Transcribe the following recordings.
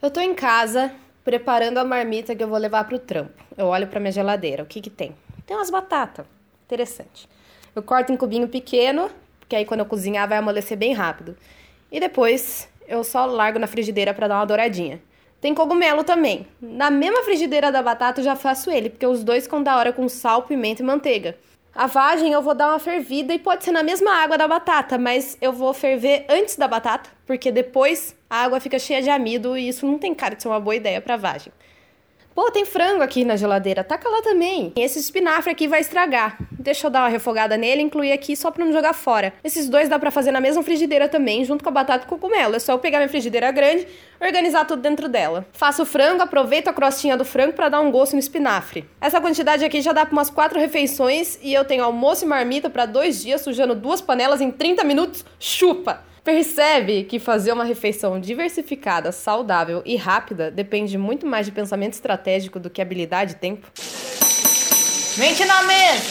Eu tô em casa preparando a marmita que eu vou levar pro trampo. Eu olho pra minha geladeira, o que que tem? Tem umas batatas. Interessante. Eu corto em cubinho pequeno, porque aí quando eu cozinhar vai amolecer bem rápido. E depois eu só largo na frigideira para dar uma douradinha. Tem cogumelo também. Na mesma frigideira da batata eu já faço ele, porque os dois ficam da hora com sal, pimenta e manteiga. A vagem eu vou dar uma fervida e pode ser na mesma água da batata, mas eu vou ferver antes da batata, porque depois a água fica cheia de amido e isso não tem cara de ser uma boa ideia para vagem. Pô, tem frango aqui na geladeira, taca lá também. Esse espinafre aqui vai estragar. Deixa eu dar uma refogada nele incluir aqui só pra não jogar fora. Esses dois dá pra fazer na mesma frigideira também, junto com a batata e cogumelo. É só eu pegar minha frigideira grande, organizar tudo dentro dela. Faço o frango, aproveito a crostinha do frango para dar um gosto no espinafre. Essa quantidade aqui já dá pra umas quatro refeições e eu tenho almoço e marmita para dois dias, sujando duas panelas em 30 minutos. Chupa! Percebe que fazer uma refeição diversificada, saudável e rápida depende muito mais de pensamento estratégico do que habilidade e tempo? Mente na mesa!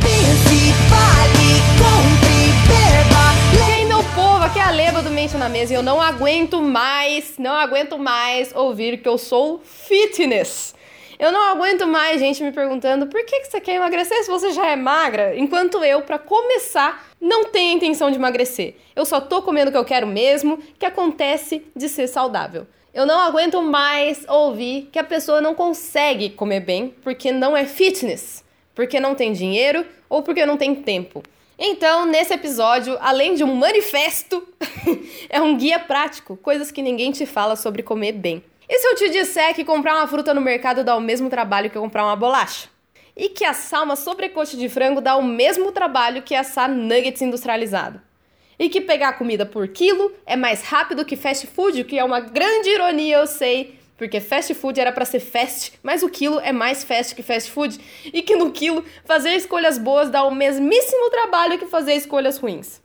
Pense, fale, compre, beba. E aí, meu povo, aqui é a Leba do Mente na Mesa e eu não aguento mais, não aguento mais ouvir que eu sou fitness. Eu não aguento mais gente me perguntando por que, que você quer emagrecer se você já é magra, enquanto eu, para começar, não tenho a intenção de emagrecer. Eu só tô comendo o que eu quero mesmo, que acontece de ser saudável. Eu não aguento mais ouvir que a pessoa não consegue comer bem porque não é fitness, porque não tem dinheiro ou porque não tem tempo. Então, nesse episódio, além de um manifesto, é um guia prático, coisas que ninguém te fala sobre comer bem. E se eu te disser que comprar uma fruta no mercado dá o mesmo trabalho que comprar uma bolacha? E que assar uma sobrecoxa de frango dá o mesmo trabalho que assar nuggets industrializado? E que pegar comida por quilo é mais rápido que fast food, o que é uma grande ironia, eu sei, porque fast food era para ser fast, mas o quilo é mais fast que fast food, e que no quilo fazer escolhas boas dá o mesmíssimo trabalho que fazer escolhas ruins.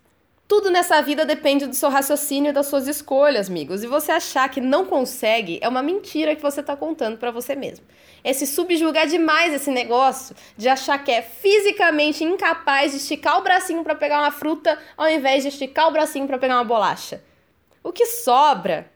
Tudo nessa vida depende do seu raciocínio e das suas escolhas, amigos. E você achar que não consegue é uma mentira que você está contando para você mesmo. É se subjugar demais esse negócio de achar que é fisicamente incapaz de esticar o bracinho para pegar uma fruta ao invés de esticar o bracinho para pegar uma bolacha. O que sobra,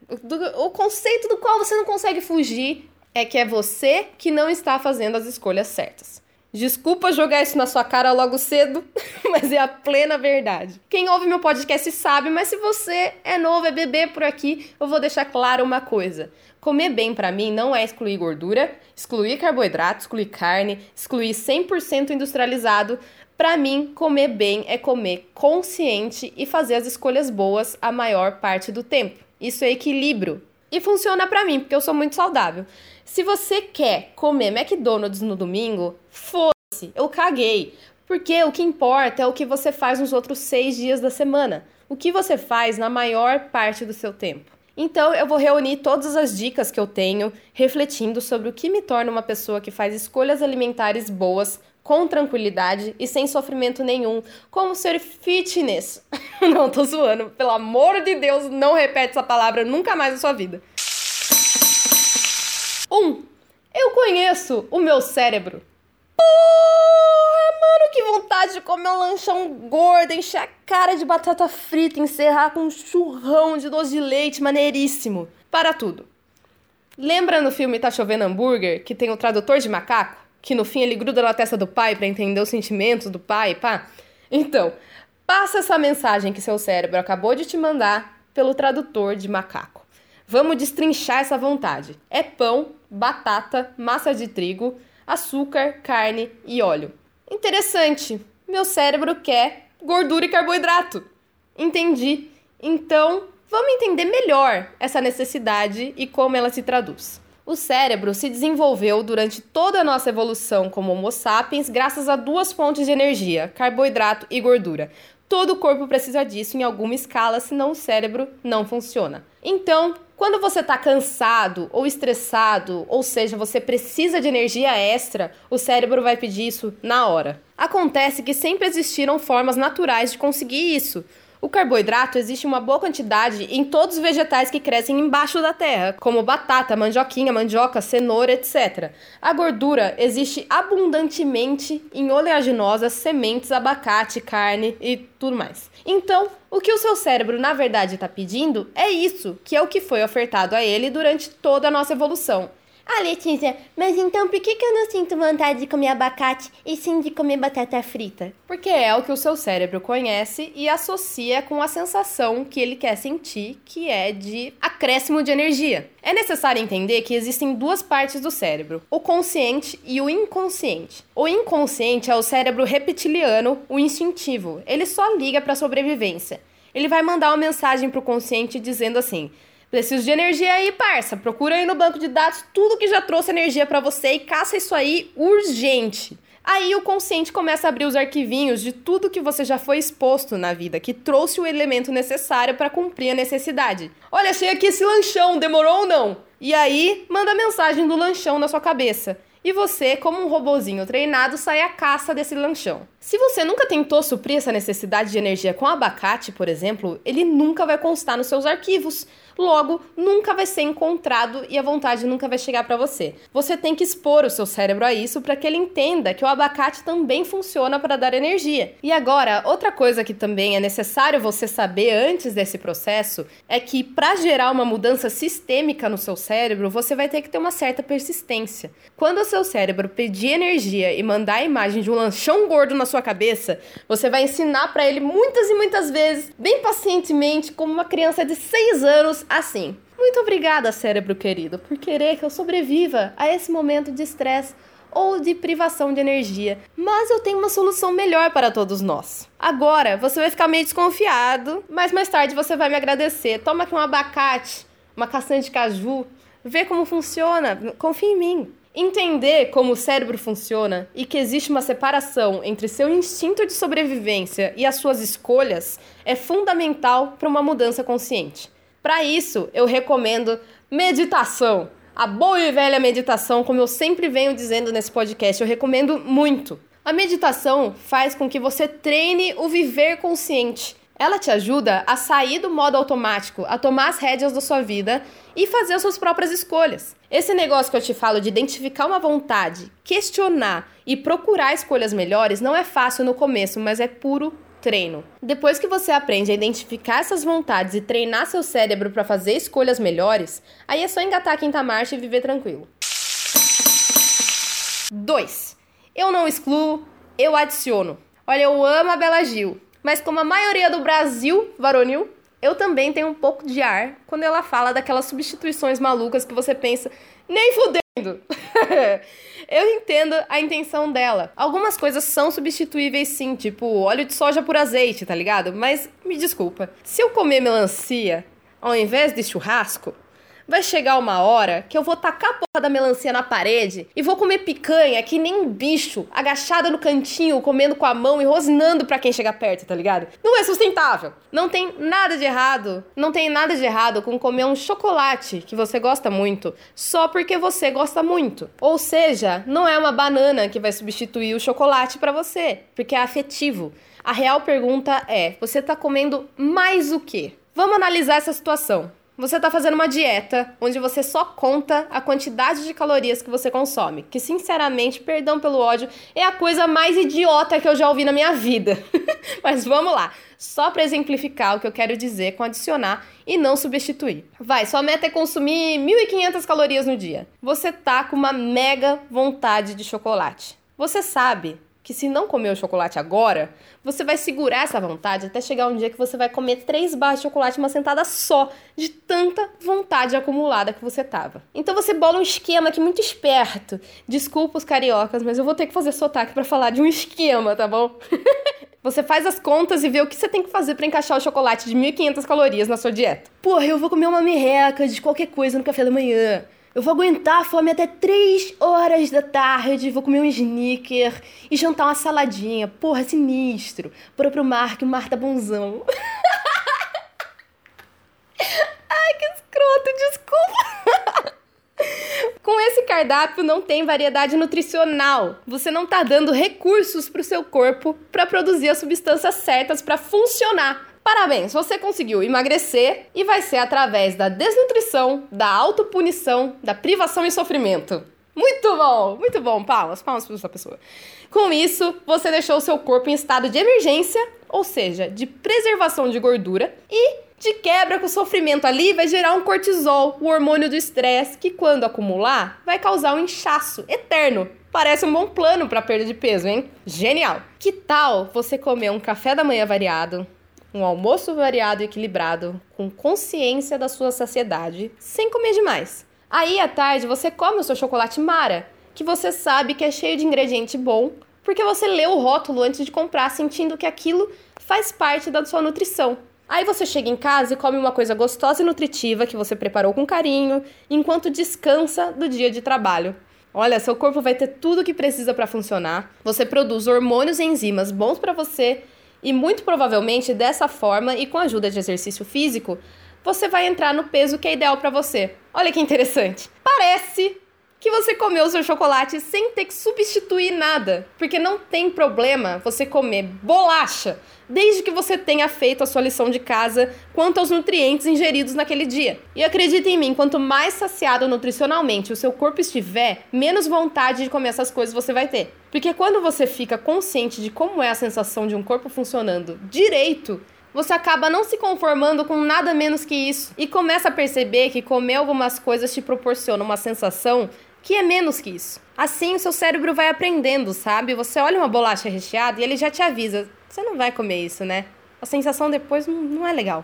o conceito do qual você não consegue fugir, é que é você que não está fazendo as escolhas certas. Desculpa jogar isso na sua cara logo cedo, mas é a plena verdade. Quem ouve meu podcast sabe, mas se você é novo, é bebê por aqui, eu vou deixar claro uma coisa. Comer bem para mim não é excluir gordura, excluir carboidrato, excluir carne, excluir 100% industrializado. Para mim, comer bem é comer consciente e fazer as escolhas boas a maior parte do tempo. Isso é equilíbrio. E funciona para mim, porque eu sou muito saudável. Se você quer comer McDonald's no domingo, foda-se, eu caguei. Porque o que importa é o que você faz nos outros seis dias da semana. O que você faz na maior parte do seu tempo. Então, eu vou reunir todas as dicas que eu tenho, refletindo sobre o que me torna uma pessoa que faz escolhas alimentares boas, com tranquilidade e sem sofrimento nenhum, como ser fitness. não, tô zoando. Pelo amor de Deus, não repete essa palavra nunca mais na sua vida. Um, eu conheço o meu cérebro. Porra, mano, que vontade de comer um lanchão gordo, encher a cara de batata frita, encerrar com um churrão de doce de leite maneiríssimo. Para tudo. Lembra no filme Tá Chovendo Hambúrguer, que tem o tradutor de macaco? Que no fim ele gruda na testa do pai para entender os sentimentos do pai, pá? Então, passa essa mensagem que seu cérebro acabou de te mandar pelo tradutor de macaco. Vamos destrinchar essa vontade. É pão, batata, massa de trigo, açúcar, carne e óleo. Interessante. Meu cérebro quer gordura e carboidrato. Entendi. Então, vamos entender melhor essa necessidade e como ela se traduz. O cérebro se desenvolveu durante toda a nossa evolução como Homo sapiens graças a duas fontes de energia, carboidrato e gordura. Todo o corpo precisa disso em alguma escala, senão o cérebro não funciona. Então, quando você está cansado ou estressado, ou seja, você precisa de energia extra, o cérebro vai pedir isso na hora. Acontece que sempre existiram formas naturais de conseguir isso. O carboidrato existe uma boa quantidade em todos os vegetais que crescem embaixo da terra, como batata, mandioquinha, mandioca, cenoura, etc. A gordura existe abundantemente em oleaginosas, sementes, abacate, carne e tudo mais. Então, o que o seu cérebro na verdade está pedindo é isso, que é o que foi ofertado a ele durante toda a nossa evolução. Ah, Letícia, mas então por que, que eu não sinto vontade de comer abacate e sim de comer batata frita? Porque é o que o seu cérebro conhece e associa com a sensação que ele quer sentir, que é de acréscimo de energia. É necessário entender que existem duas partes do cérebro, o consciente e o inconsciente. O inconsciente é o cérebro reptiliano, o instintivo. Ele só liga para sobrevivência. Ele vai mandar uma mensagem para o consciente dizendo assim: Preciso de energia aí, parça. Procura aí no banco de dados tudo que já trouxe energia para você e caça isso aí urgente. Aí o consciente começa a abrir os arquivinhos de tudo que você já foi exposto na vida, que trouxe o elemento necessário para cumprir a necessidade. Olha, achei aqui esse lanchão, demorou ou não? E aí manda a mensagem do lanchão na sua cabeça e você, como um robozinho treinado, sai à caça desse lanchão. Se você nunca tentou suprir essa necessidade de energia com abacate, por exemplo, ele nunca vai constar nos seus arquivos. Logo, nunca vai ser encontrado e a vontade nunca vai chegar para você. Você tem que expor o seu cérebro a isso para que ele entenda que o abacate também funciona para dar energia. E agora, outra coisa que também é necessário você saber antes desse processo é que para gerar uma mudança sistêmica no seu cérebro, você vai ter que ter uma certa persistência. Quando o seu cérebro pedir energia e mandar a imagem de um lanchão gordo na sua cabeça, você vai ensinar para ele muitas e muitas vezes, bem pacientemente, como uma criança de 6 anos, assim. Muito obrigada, cérebro querido, por querer que eu sobreviva a esse momento de estresse ou de privação de energia. Mas eu tenho uma solução melhor para todos nós. Agora, você vai ficar meio desconfiado, mas mais tarde você vai me agradecer. Toma aqui um abacate, uma castanha de caju, vê como funciona, confia em mim. Entender como o cérebro funciona e que existe uma separação entre seu instinto de sobrevivência e as suas escolhas é fundamental para uma mudança consciente. Para isso, eu recomendo meditação. A boa e velha meditação, como eu sempre venho dizendo nesse podcast, eu recomendo muito. A meditação faz com que você treine o viver consciente ela te ajuda a sair do modo automático, a tomar as rédeas da sua vida e fazer as suas próprias escolhas. Esse negócio que eu te falo de identificar uma vontade, questionar e procurar escolhas melhores não é fácil no começo, mas é puro treino. Depois que você aprende a identificar essas vontades e treinar seu cérebro para fazer escolhas melhores, aí é só engatar a quinta marcha e viver tranquilo. 2. Eu não excluo, eu adiciono. Olha, eu amo a Bela Gil, mas como a maioria do Brasil varonil, eu também tenho um pouco de ar quando ela fala daquelas substituições malucas que você pensa, nem fudendo. eu entendo a intenção dela. Algumas coisas são substituíveis sim, tipo óleo de soja por azeite, tá ligado? Mas me desculpa, se eu comer melancia ao invés de churrasco, Vai chegar uma hora que eu vou tacar a porra da melancia na parede e vou comer picanha que nem um bicho, agachada no cantinho, comendo com a mão e rosnando para quem chegar perto, tá ligado? Não é sustentável. Não tem nada de errado, não tem nada de errado com comer um chocolate que você gosta muito, só porque você gosta muito. Ou seja, não é uma banana que vai substituir o chocolate para você, porque é afetivo. A real pergunta é: você tá comendo mais o quê? Vamos analisar essa situação. Você está fazendo uma dieta onde você só conta a quantidade de calorias que você consome. Que, sinceramente, perdão pelo ódio, é a coisa mais idiota que eu já ouvi na minha vida. Mas vamos lá. Só para exemplificar o que eu quero dizer com adicionar e não substituir. Vai, sua meta é consumir 1.500 calorias no dia. Você tá com uma mega vontade de chocolate. Você sabe que se não comer o chocolate agora, você vai segurar essa vontade até chegar um dia que você vai comer três barras de chocolate uma sentada só, de tanta vontade acumulada que você tava. Então você bola um esquema aqui muito esperto. Desculpa os cariocas, mas eu vou ter que fazer sotaque para falar de um esquema, tá bom? Você faz as contas e vê o que você tem que fazer para encaixar o chocolate de 1.500 calorias na sua dieta. Porra, eu vou comer uma merreca de qualquer coisa no café da manhã. Eu vou aguentar a fome até 3 horas da tarde, vou comer um sneaker e jantar uma saladinha. Porra, sinistro. Bora pro mar, o mar tá bonzão. Ai, que escroto, desculpa. Com esse cardápio não tem variedade nutricional. Você não tá dando recursos pro seu corpo para produzir as substâncias certas para funcionar. Parabéns, você conseguiu emagrecer e vai ser através da desnutrição, da autopunição, da privação e sofrimento. Muito bom, muito bom. Palmas, palmas para essa pessoa. Com isso, você deixou o seu corpo em estado de emergência, ou seja, de preservação de gordura e de quebra com o sofrimento ali vai gerar um cortisol, o hormônio do estresse, que quando acumular vai causar um inchaço eterno. Parece um bom plano para perda de peso, hein? Genial. Que tal você comer um café da manhã variado, um almoço variado e equilibrado, com consciência da sua saciedade, sem comer demais. Aí à tarde você come o seu chocolate Mara, que você sabe que é cheio de ingrediente bom, porque você leu o rótulo antes de comprar, sentindo que aquilo faz parte da sua nutrição. Aí você chega em casa e come uma coisa gostosa e nutritiva que você preparou com carinho, enquanto descansa do dia de trabalho. Olha, seu corpo vai ter tudo o que precisa para funcionar. Você produz hormônios e enzimas bons para você e muito provavelmente dessa forma e com a ajuda de exercício físico, você vai entrar no peso que é ideal para você. Olha que interessante. Parece que você comeu o seu chocolate sem ter que substituir nada, porque não tem problema você comer bolacha desde que você tenha feito a sua lição de casa quanto aos nutrientes ingeridos naquele dia. E acredite em mim, quanto mais saciado nutricionalmente o seu corpo estiver, menos vontade de comer essas coisas você vai ter. Porque quando você fica consciente de como é a sensação de um corpo funcionando direito, você acaba não se conformando com nada menos que isso e começa a perceber que comer algumas coisas te proporciona uma sensação que é menos que isso. Assim, o seu cérebro vai aprendendo, sabe? Você olha uma bolacha recheada e ele já te avisa: você não vai comer isso, né? A sensação depois não, é legal.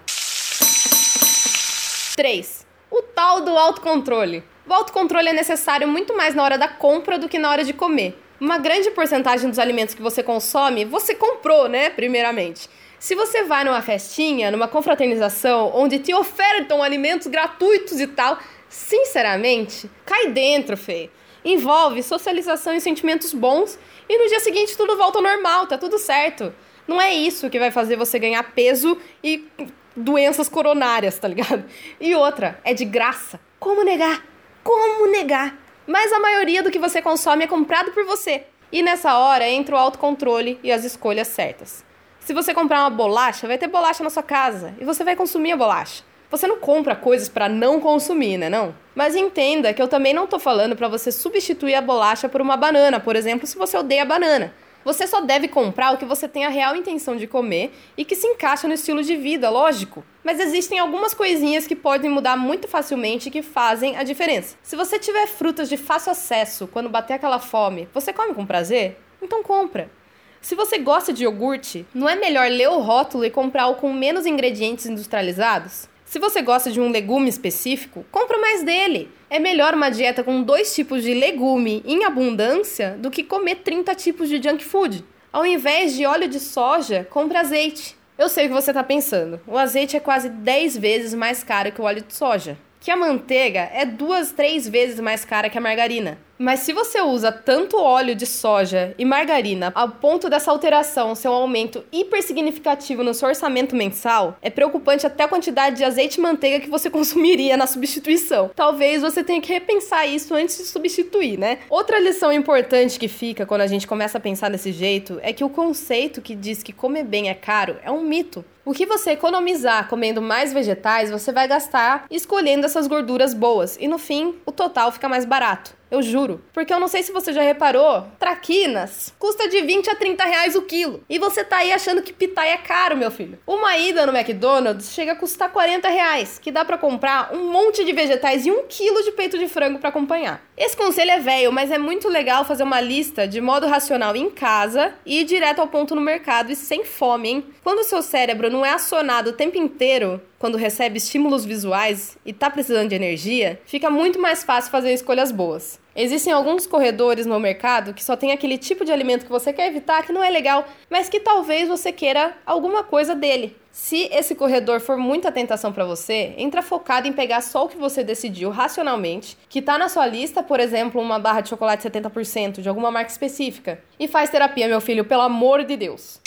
3. O tal do autocontrole. O autocontrole é necessário muito mais na hora da compra do que na hora de comer. Uma grande porcentagem dos alimentos que você consome, você comprou, né? Primeiramente. Se você vai numa festinha, numa confraternização, onde te ofertam alimentos gratuitos e tal, sinceramente, cai dentro, Fê. Envolve socialização e sentimentos bons e no dia seguinte tudo volta ao normal, tá tudo certo. Não é isso que vai fazer você ganhar peso e doenças coronárias, tá ligado? E outra, é de graça. Como negar? Como negar? Mas a maioria do que você consome é comprado por você. E nessa hora entra o autocontrole e as escolhas certas. Se você comprar uma bolacha, vai ter bolacha na sua casa e você vai consumir a bolacha. Você não compra coisas para não consumir, né, não? Mas entenda que eu também não tô falando para você substituir a bolacha por uma banana, por exemplo, se você odeia banana. Você só deve comprar o que você tem a real intenção de comer e que se encaixa no estilo de vida, lógico. Mas existem algumas coisinhas que podem mudar muito facilmente e que fazem a diferença. Se você tiver frutas de fácil acesso quando bater aquela fome, você come com prazer? Então compra. Se você gosta de iogurte, não é melhor ler o rótulo e comprar o com menos ingredientes industrializados? Se você gosta de um legume específico, compra mais dele. É melhor uma dieta com dois tipos de legume em abundância do que comer 30 tipos de junk food. Ao invés de óleo de soja, compre azeite. Eu sei o que você está pensando. O azeite é quase 10 vezes mais caro que o óleo de soja. Que a manteiga é duas, três vezes mais cara que a margarina. Mas se você usa tanto óleo de soja e margarina ao ponto dessa alteração ser um aumento hiper significativo no seu orçamento mensal, é preocupante até a quantidade de azeite e manteiga que você consumiria na substituição. Talvez você tenha que repensar isso antes de substituir, né? Outra lição importante que fica quando a gente começa a pensar desse jeito é que o conceito que diz que comer bem é caro é um mito. O que você economizar comendo mais vegetais, você vai gastar escolhendo essas gorduras boas e no fim o total fica mais barato. Eu juro. Porque eu não sei se você já reparou, traquinas custa de 20 a 30 reais o quilo. E você tá aí achando que pitaia é caro, meu filho. Uma ida no McDonald's chega a custar 40 reais, que dá para comprar um monte de vegetais e um quilo de peito de frango para acompanhar. Esse conselho é velho, mas é muito legal fazer uma lista de modo racional em casa e ir direto ao ponto no mercado e sem fome, hein? Quando o seu cérebro não é acionado o tempo inteiro quando recebe estímulos visuais e tá precisando de energia, fica muito mais fácil fazer escolhas boas. Existem alguns corredores no mercado que só tem aquele tipo de alimento que você quer evitar, que não é legal, mas que talvez você queira alguma coisa dele. Se esse corredor for muita tentação para você, entra focado em pegar só o que você decidiu racionalmente, que tá na sua lista, por exemplo, uma barra de chocolate 70% de alguma marca específica, e faz terapia, meu filho, pelo amor de Deus.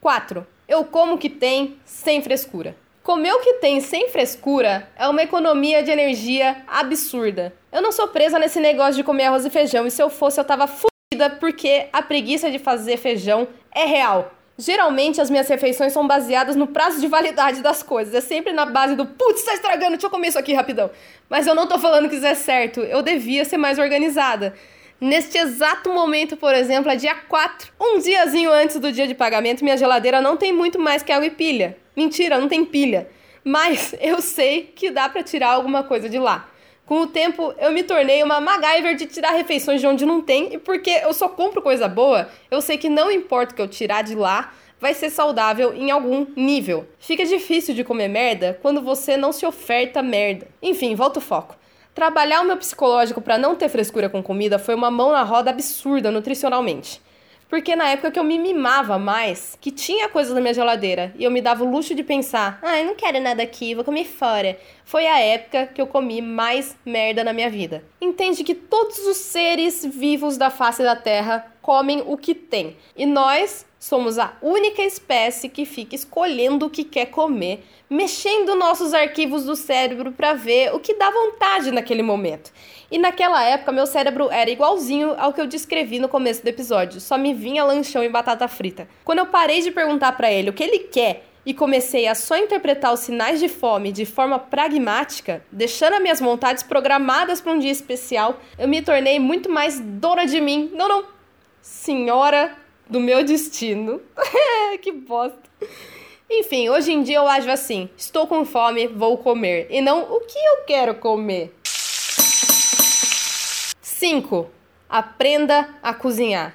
4. Eu como o que tem, sem frescura. Comer o que tem sem frescura é uma economia de energia absurda. Eu não sou presa nesse negócio de comer arroz e feijão, e se eu fosse, eu tava fodida porque a preguiça de fazer feijão é real. Geralmente as minhas refeições são baseadas no prazo de validade das coisas. É sempre na base do putz, tá estragando, deixa eu comer isso aqui rapidão. Mas eu não tô falando que isso é certo, eu devia ser mais organizada. Neste exato momento, por exemplo, é dia 4. Um diazinho antes do dia de pagamento, minha geladeira não tem muito mais que água e pilha. Mentira, não tem pilha. Mas eu sei que dá para tirar alguma coisa de lá. Com o tempo, eu me tornei uma MacGyver de tirar refeições de onde não tem, e porque eu só compro coisa boa, eu sei que não importa o que eu tirar de lá, vai ser saudável em algum nível. Fica difícil de comer merda quando você não se oferta merda. Enfim, volta o foco. Trabalhar o meu psicológico para não ter frescura com comida foi uma mão na roda absurda nutricionalmente. Porque na época que eu me mimava mais, que tinha coisas na minha geladeira e eu me dava o luxo de pensar: ah, eu não quero nada aqui, vou comer fora. Foi a época que eu comi mais merda na minha vida. Entende que todos os seres vivos da face da Terra comem o que tem. E nós somos a única espécie que fica escolhendo o que quer comer, mexendo nossos arquivos do cérebro para ver o que dá vontade naquele momento. E naquela época, meu cérebro era igualzinho ao que eu descrevi no começo do episódio, só me vinha lanchão e batata frita. Quando eu parei de perguntar para ele o que ele quer e comecei a só interpretar os sinais de fome de forma pragmática, deixando as minhas vontades programadas para um dia especial, eu me tornei muito mais dona de mim. Não, não, senhora do meu destino. que bosta. Enfim, hoje em dia eu ajo assim: estou com fome, vou comer, e não o que eu quero comer. 5. Aprenda a cozinhar.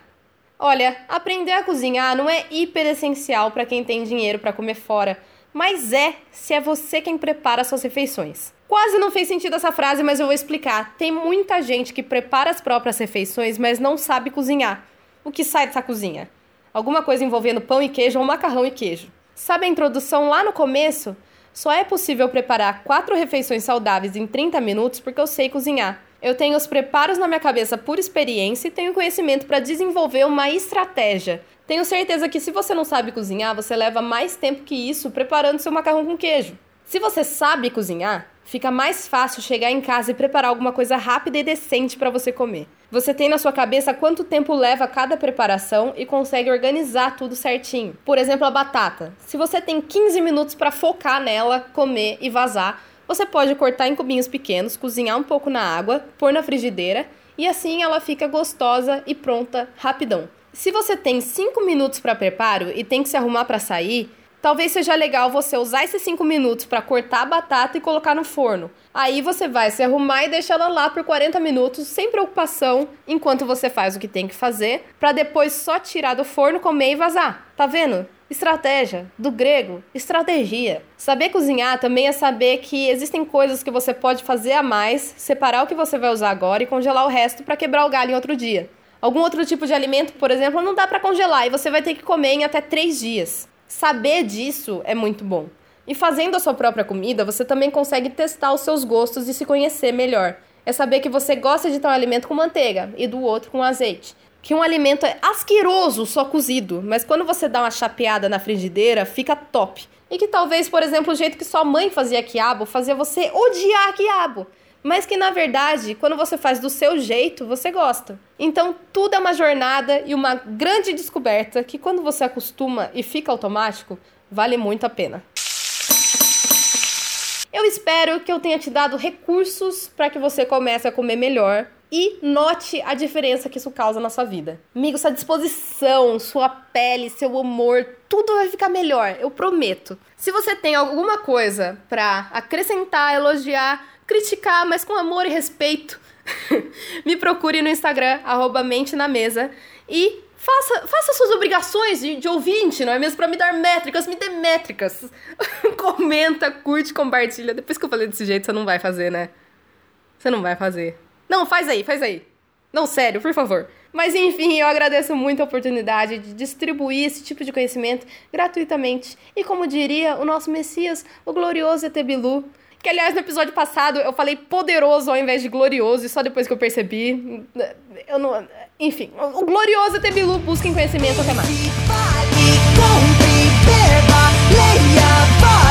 Olha, aprender a cozinhar não é hiper essencial para quem tem dinheiro para comer fora, mas é se é você quem prepara suas refeições. Quase não fez sentido essa frase, mas eu vou explicar. Tem muita gente que prepara as próprias refeições, mas não sabe cozinhar. O que sai dessa cozinha? Alguma coisa envolvendo pão e queijo ou macarrão e queijo. Sabe a introdução lá no começo? Só é possível preparar quatro refeições saudáveis em 30 minutos porque eu sei cozinhar. Eu tenho os preparos na minha cabeça por experiência e tenho conhecimento para desenvolver uma estratégia. Tenho certeza que se você não sabe cozinhar, você leva mais tempo que isso preparando seu macarrão com queijo. Se você sabe cozinhar, fica mais fácil chegar em casa e preparar alguma coisa rápida e decente para você comer. Você tem na sua cabeça quanto tempo leva cada preparação e consegue organizar tudo certinho. Por exemplo, a batata. Se você tem 15 minutos para focar nela, comer e vazar, você pode cortar em cubinhos pequenos, cozinhar um pouco na água, pôr na frigideira e assim ela fica gostosa e pronta rapidão. Se você tem 5 minutos para preparo e tem que se arrumar para sair, talvez seja legal você usar esses 5 minutos para cortar a batata e colocar no forno. Aí você vai se arrumar e deixar ela lá por 40 minutos sem preocupação, enquanto você faz o que tem que fazer, para depois só tirar do forno, comer e vazar. Tá vendo? Estratégia, do grego, estratégia. Saber cozinhar também é saber que existem coisas que você pode fazer a mais, separar o que você vai usar agora e congelar o resto para quebrar o galho em outro dia. Algum outro tipo de alimento, por exemplo, não dá para congelar e você vai ter que comer em até três dias. Saber disso é muito bom. E fazendo a sua própria comida, você também consegue testar os seus gostos e se conhecer melhor. É saber que você gosta de tal alimento com manteiga e do outro com azeite que um alimento é asqueroso só cozido, mas quando você dá uma chapeada na frigideira, fica top. E que talvez, por exemplo, o jeito que sua mãe fazia quiabo fazia você odiar quiabo. Mas que na verdade, quando você faz do seu jeito, você gosta. Então, tudo é uma jornada e uma grande descoberta que quando você acostuma e fica automático, vale muito a pena. Eu espero que eu tenha te dado recursos para que você comece a comer melhor e note a diferença que isso causa na sua vida. Amigo, sua disposição, sua pele, seu humor, tudo vai ficar melhor, eu prometo. Se você tem alguma coisa para acrescentar, elogiar, criticar, mas com amor e respeito, me procure no Instagram, arroba mente na mesa, e faça, faça suas obrigações de, de ouvinte, não é mesmo? Para me dar métricas, me dê métricas. Comenta, curte, compartilha. Depois que eu falei desse jeito, você não vai fazer, né? Você não vai fazer. Não, faz aí, faz aí. Não, sério, por favor. Mas enfim, eu agradeço muito a oportunidade de distribuir esse tipo de conhecimento gratuitamente. E como diria o nosso Messias, o glorioso Etebilu, que aliás, no episódio passado eu falei poderoso ao invés de glorioso, e só depois que eu percebi. Eu não. Enfim, o glorioso ET Bilu busca em conhecimento até mais. Fale, compre, beba, leia,